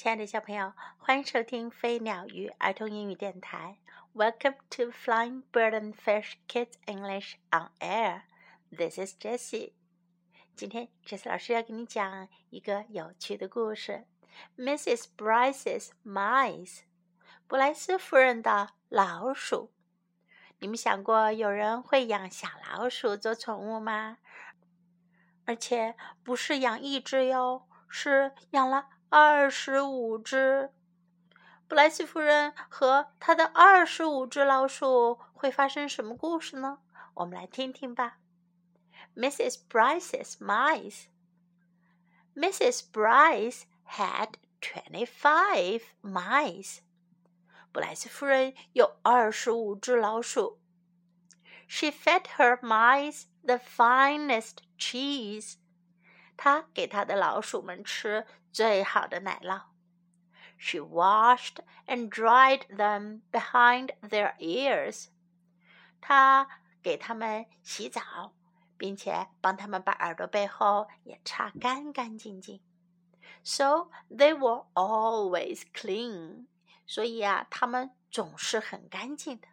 亲爱的小朋友，欢迎收听飞鸟鱼儿童英语电台。Welcome to Flying Bird and Fish Kids English on Air. This is Jessie. 今天，Jessie 老师要给你讲一个有趣的故事：Mrs. Bryce's Mice，布莱斯夫人的老鼠。你们想过有人会养小老鼠做宠物吗？而且不是养一只哟，是养了。二十五只，布莱斯夫人和她的二十五只老鼠会发生什么故事呢？我们来听听吧。Mrs. Bryce's mice. Mrs. Bryce had twenty-five mice. 布莱斯夫人有二十五只老鼠。She fed her mice the finest cheese. 她给她的老鼠们吃最好的奶酪。She washed and dried them behind their ears. 她给他们洗澡，并且帮他们把耳朵背后也擦干干净净。So they were always clean. 所以啊，他们总是很干净的。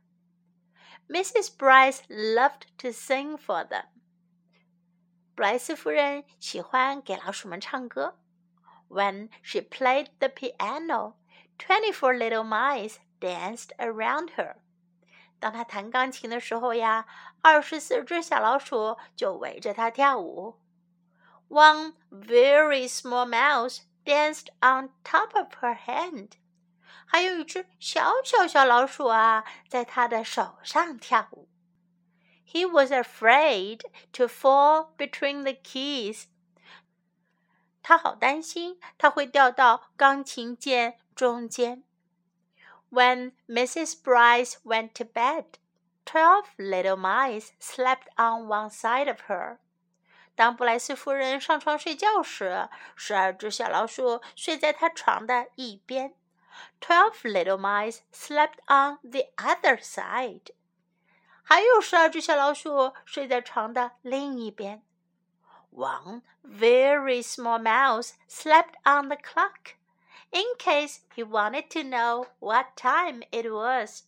Mrs. Brice loved to sing for them. 布莱斯夫人喜欢给老鼠们唱歌。When she played the piano, twenty-four little mice danced around her. 当她弹钢琴的时候呀，二十四只小老鼠就围着她跳舞。One very small mouse danced on top of her hand. 还有一只小小小老鼠啊，在她的手上跳舞。he was afraid to fall between the keys. 他好担心他会掉到钢琴键中间。When Mrs. Bryce went to bed, twelve little mice slept on one side of her. 当布莱斯夫人上床睡觉时，十二只小老鼠睡在她床的一边。Twelve little mice slept on the other side. 还有十二只小老鼠睡在床的另一边。One very small mouse slept on the clock in case he wanted to know what time it was.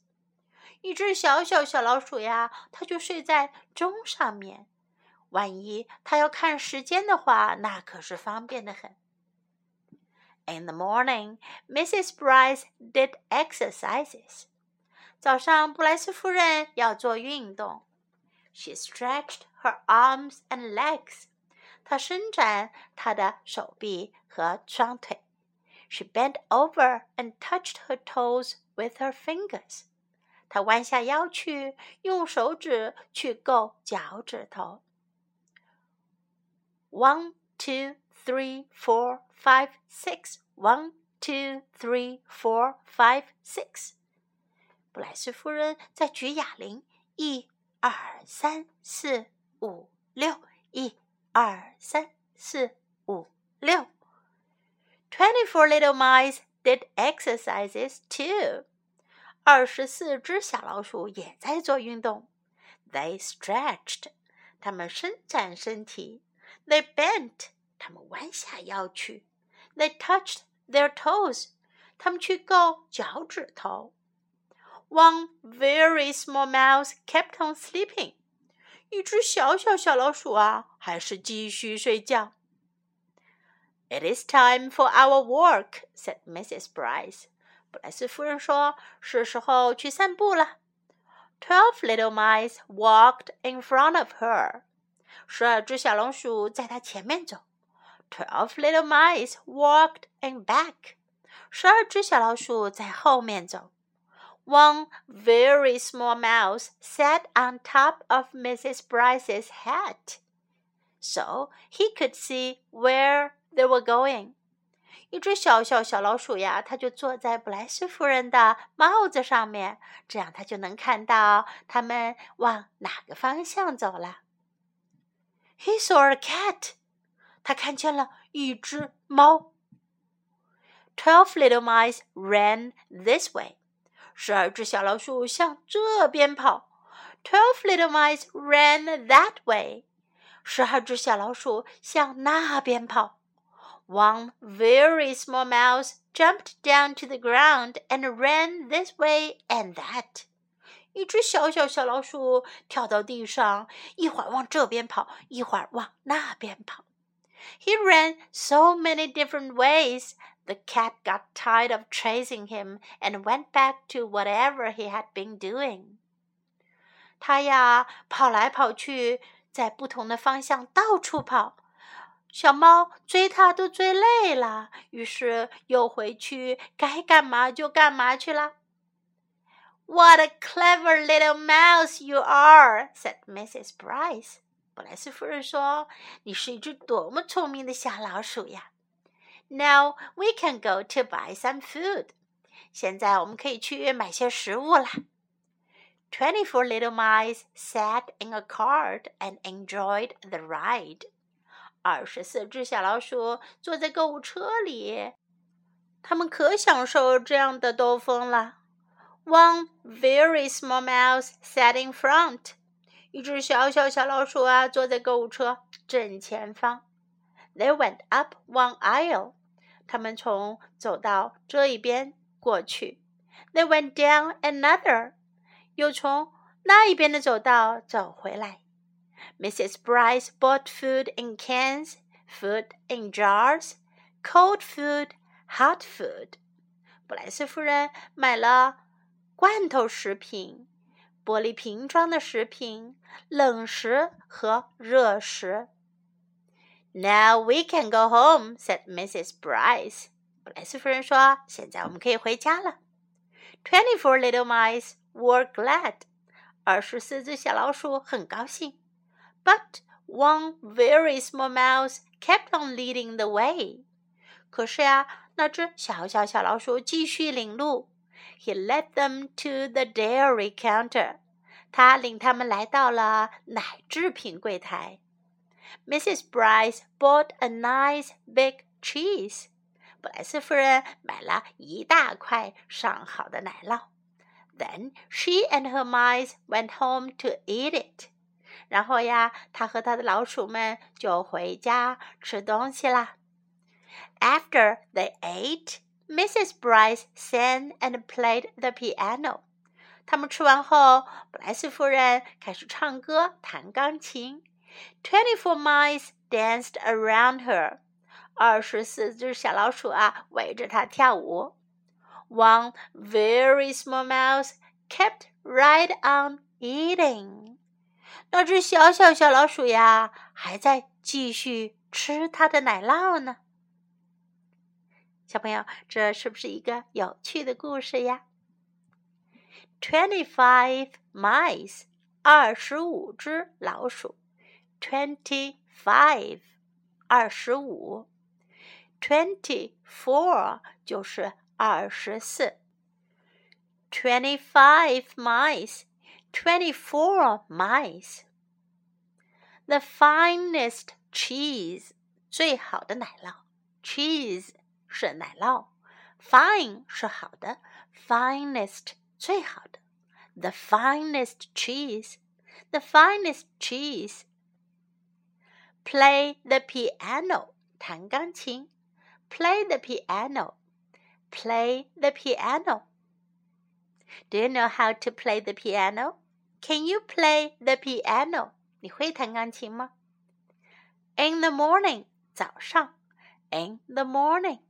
一只小小小老鼠呀，它就睡在钟上面。万一它要看时间的话，那可是方便的很。In the morning, Mrs. Brice did exercises. 早上，布莱斯夫人要做运动。She stretched her arms and legs 她伸展她的手臂和双腿。She bent over and touched her toes with her fingers. 她弯下腰去，用手指去够脚趾头。One, two, three, four, five, six. One, two, three, four, five, six. 布莱斯夫人在举哑铃，一、二、三、四、五、六，一、 二、三、四、五、六。Twenty-four little mice did exercises too。二十四只小老鼠也在做运动。They stretched，它们伸展身体。They bent，它们弯下腰去。They touched their toes，它们去够脚趾头。one very small mouse kept on sleeping. 一只小小小老鼠啊，还是继续睡觉。It is time for our walk," said Mrs. Bryce. 布莱斯夫人说：“是时候去散步了。” Twelve little mice walked in front of her. 十二只小老鼠在她前面走。Twelve little mice walked in back. 十二只小老鼠在后面走。one very small mouse sat on top of Mrs. Brice's hat, so he could see where they were going. 一只小小小老鼠呀，它就坐在布莱斯夫人的帽子上面，这样它就能看到他们往哪个方向走了。He saw a cat，他看见了一只猫。Twelve little mice ran this way. 十二只小老鼠向这边跑，Twelve little mice ran that way。十二只小老鼠向那边跑 One very small mouse jumped down to the ground and ran this way and that. 一只小小小老鼠跳到地上，一会儿往这边跑，一会儿往那边跑。He ran so many different ways. the cat got tired of chasing him and went back to whatever he had been doing. 它呀，跑来跑去，在不同的方向到处跑。小猫追它都追累了，于是又回去该干嘛就干嘛去了。What a clever little mouse you are," said Mrs. Brice. 布莱斯夫人说：“你是一只多么聪明的小老鼠呀！” ！”Now we can go to buy some food. 现在我们可以去买些食物啦。Twenty-four little mice sat in a cart and enjoyed the ride. 二十四只小老鼠坐在购物车里，它们可享受这样的兜风了。One very small mouse sat in front，一只小小小老鼠啊坐在购物车正前方。They went up one aisle， 他们从走到这一边过去。They went down another，又从那一边的走道走回来。Mrs. Brice bought food in cans, food in jars, cold food, hot food。布莱斯夫人买了罐头食品、玻璃瓶装的食品、冷食和热食。now we can go home," said Mrs. Brice。布莱斯夫人说：“现在我们可以回家了。” Twenty-four little mice were glad。二十四只小老鼠很高兴。But one very small mouse kept on leading the way。可是呀，那只小小小老鼠继续领路。He led them to the dairy counter。他领他们来到了奶制品柜台。Mrs. Brice bought a nice big cheese。布莱斯夫人买了一大块上好的奶酪。Then she and her mice went home to eat it。然后呀，她和她的老鼠们就回家吃东西啦。After they ate, Mrs. Brice sang and played the piano。他们吃完后，布莱斯夫人开始唱歌、弹钢琴。Twenty-four mice danced around her. 二十四只小老鼠啊，围着她跳舞。One very small mouse kept right on eating. 那只小小小老鼠呀，还在继续吃它的奶酪呢。小朋友，这是不是一个有趣的故事呀？Twenty-five mice，二十五只老鼠。Twenty-five，二十五。Twenty-four 就是二十四。Twenty-five mice。24 mice. The finest cheese 最好的奶酪，cheese 是奶酪，fine 是好的，finest 最好的，the finest cheese, the finest cheese. Play the piano 弹钢琴，play the piano, play the piano. Do you know how to play the piano? Can you play the piano? 你会弹钢琴吗？In the morning，早上。In the morning,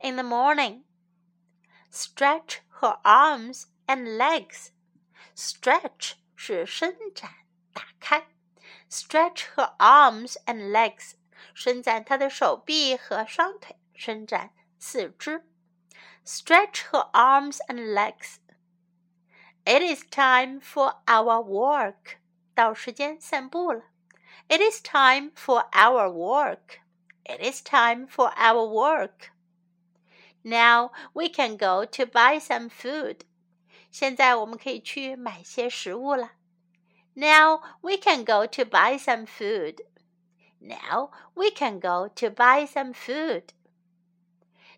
in the morning. Stretch her arms and legs. Stretch 是伸展、打开。 Stretch her arms and legs，伸展她的手臂和双腿，伸展四肢。Stretch her arms and legs. It is time for our work. 到时间散步了。It is time for our work. It is time for our work. Now we can go to buy some food. 现在我们可以去买些食物了。 Now we can go to buy some food. Now we can go to buy some food.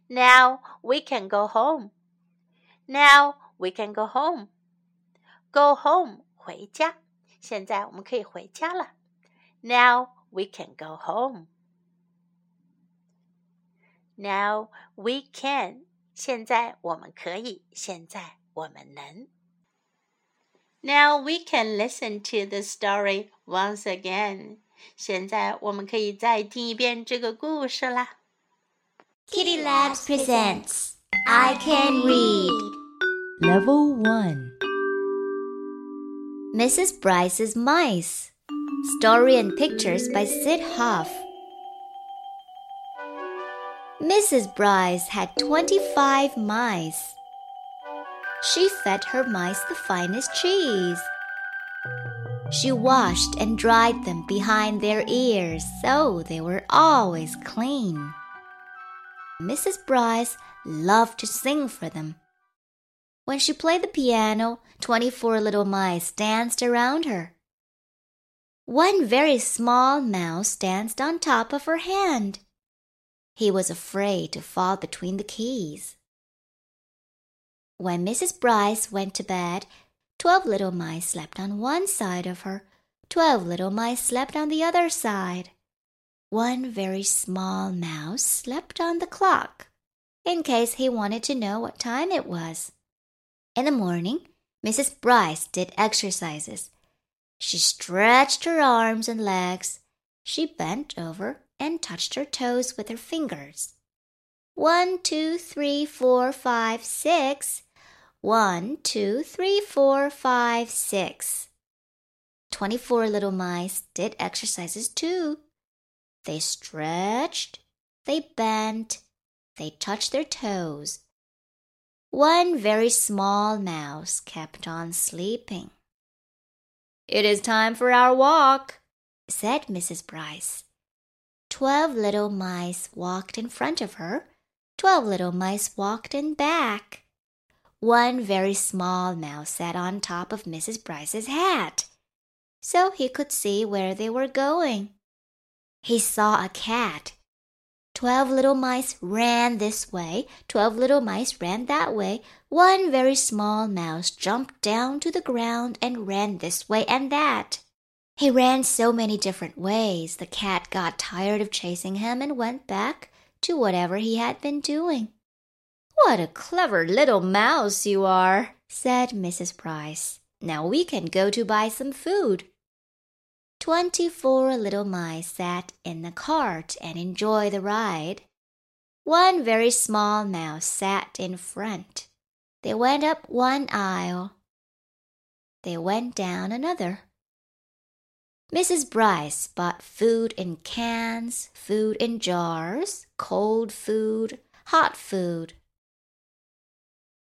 Now we can go home. Now we can go home. Go home，回家。现在我们可以回家了。Now we can go home. Now we can. 现在我们可以，现在我们能。 now we can listen to the story once again. again。现在我们可以再听一遍这个故事啦。Kitty Labs presents I Can Read Level 1 Mrs. Brice's Mice Story and Pictures by Syd Hoff. Mrs. Brice had 25 mice. She fed her mice the finest cheese. She washed and dried them behind their ears so they were always clean. Mrs. Brice loved to sing for them. When she played the piano, 24 little mice danced around her. One very small mouse danced on top of her hand. He was afraid to fall between the keys. When Mrs. Brice went to bed, twelve little mice slept on one side of her, twelve little mice slept on the other side. One very small mouse slept on the clock, in case he wanted to know what time it was. In the morning, Mrs. Brice did exercises. She stretched her arms and legs. She bent over and touched her toes with her fingers. One, two, three, four, five, six. One, two, three, four, five, six. Twenty four little mice did exercises too. They stretched, they bent, they touched their toes. One very small mouse kept on sleeping. It is time for our walk, said Mrs. Brice. Twelve little mice walked in front of her. Twelve little mice walked in back. One very small mouse sat on top of Mrs. Brice's hat, so he could see where they were going. He saw a cat. Twelve little mice ran this way, twelve little mice ran that way. One very small mouse jumped down to the ground and ran this way and that. He ran so many different ways, the cat got tired of chasing him and went back to whatever he had been doing. What a clever little mouse you are, said Mrs. Brice. Now we can go to buy some food. Twenty four little mice sat in the cart and enjoyed the ride. One very small mouse sat in front. They went up one aisle. They went down another. Mrs. Brice bought food in cans, food in jars, cold food, hot food.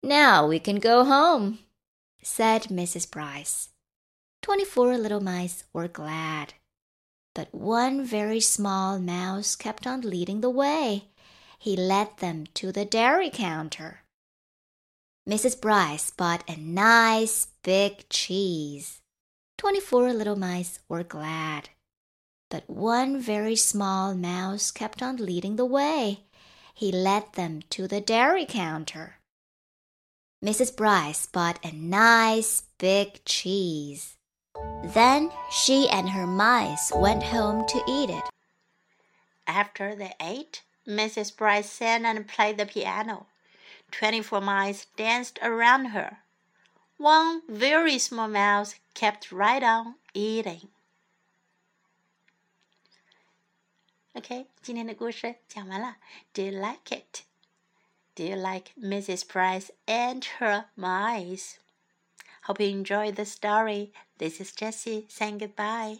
Now we can go home, said Mrs. Brice. Twenty four little mice were glad. But one very small mouse kept on leading the way. He led them to the dairy counter. Mrs. Brice bought a nice big cheese. Twenty four little mice were glad. But one very small mouse kept on leading the way. He led them to the dairy counter. Mrs. Brice bought a nice big cheese. Then she and her mice went home to eat it. After they ate, Mrs. Brice sang and played the piano. Twenty-four mice danced around her. One very small mouse kept right on eating. OK，今天的故事讲完了。Do you like it? Do you like Mrs. Price and her mice? Hope you enjoyed the story. This is Jessie saying goodbye.